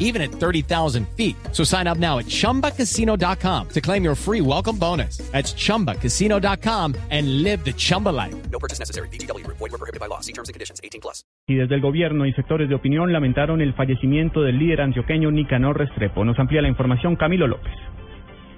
even at 30,000 feet. So sign up now at chumbacasino.com to claim your free welcome bonus. That's chumbacasino.com and live the Chumba life. No purchase necessary. BGW. Void were prohibited by law. See terms and conditions. 18 plus. Y desde el gobierno y sectores de opinión lamentaron el fallecimiento del líder antioqueño Nicanor Restrepo. Nos amplía la información Camilo López.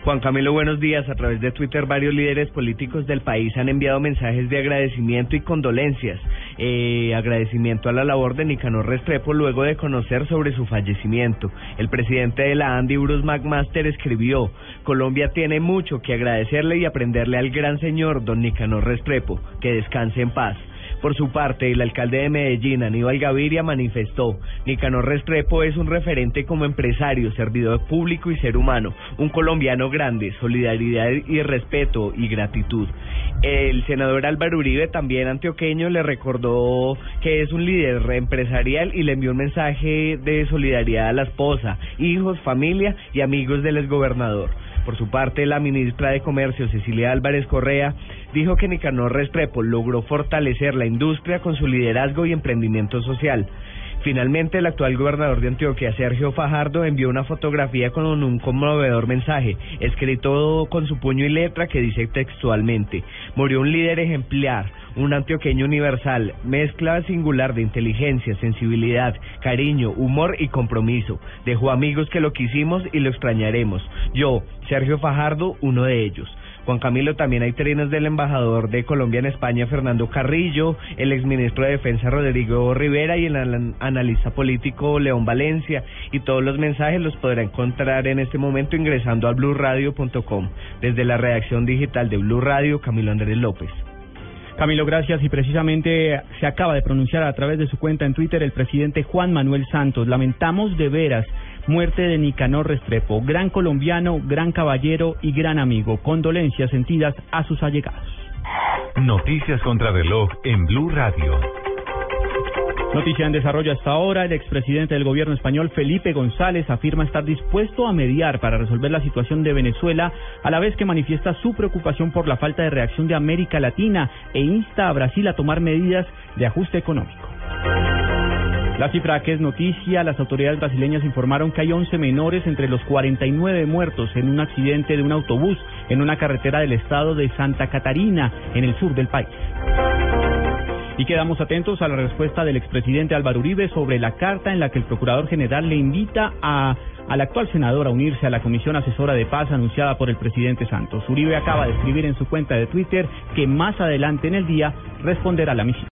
Juan Camilo, buenos días. A través de Twitter, varios líderes políticos del país han enviado mensajes de agradecimiento y condolencias. Eh, agradecimiento a la labor de Nicanor Restrepo luego de conocer sobre su fallecimiento. El presidente de la Andy, Bruce McMaster, escribió: Colombia tiene mucho que agradecerle y aprenderle al gran señor don Nicanor Restrepo. Que descanse en paz. Por su parte, el alcalde de Medellín, Aníbal Gaviria, manifestó, Nicanor Restrepo es un referente como empresario, servidor público y ser humano, un colombiano grande, solidaridad y respeto y gratitud. El senador Álvaro Uribe, también antioqueño, le recordó que es un líder empresarial y le envió un mensaje de solidaridad a la esposa, hijos, familia y amigos del exgobernador. Por su parte, la ministra de Comercio, Cecilia Álvarez Correa, dijo que Nicanor Restrepo logró fortalecer la industria con su liderazgo y emprendimiento social. Finalmente, el actual gobernador de Antioquia, Sergio Fajardo, envió una fotografía con un conmovedor mensaje, escrito con su puño y letra, que dice textualmente, murió un líder ejemplar, un antioqueño universal, mezcla singular de inteligencia, sensibilidad, cariño, humor y compromiso. Dejó amigos que lo quisimos y lo extrañaremos. Yo, Sergio Fajardo, uno de ellos. Juan Camilo, también hay trinos del embajador de Colombia en España, Fernando Carrillo, el exministro de Defensa, Rodrigo Rivera, y el analista político, León Valencia. Y todos los mensajes los podrá encontrar en este momento ingresando a blurradio.com. Desde la redacción digital de Blue Radio, Camilo Andrés López. Camilo, gracias. Y precisamente se acaba de pronunciar a través de su cuenta en Twitter el presidente Juan Manuel Santos. Lamentamos de veras muerte de Nicanor Restrepo, gran colombiano, gran caballero y gran amigo. Condolencias sentidas a sus allegados. Noticias contra reloj en Blue Radio. Noticia en desarrollo hasta ahora. El expresidente del gobierno español, Felipe González, afirma estar dispuesto a mediar para resolver la situación de Venezuela, a la vez que manifiesta su preocupación por la falta de reacción de América Latina e insta a Brasil a tomar medidas de ajuste económico. La cifra que es noticia, las autoridades brasileñas informaron que hay 11 menores entre los 49 muertos en un accidente de un autobús en una carretera del estado de Santa Catarina, en el sur del país. Y quedamos atentos a la respuesta del expresidente Álvaro Uribe sobre la carta en la que el procurador general le invita a al actual senador a unirse a la Comisión Asesora de Paz anunciada por el presidente Santos. Uribe acaba de escribir en su cuenta de Twitter que más adelante en el día responderá a la misión.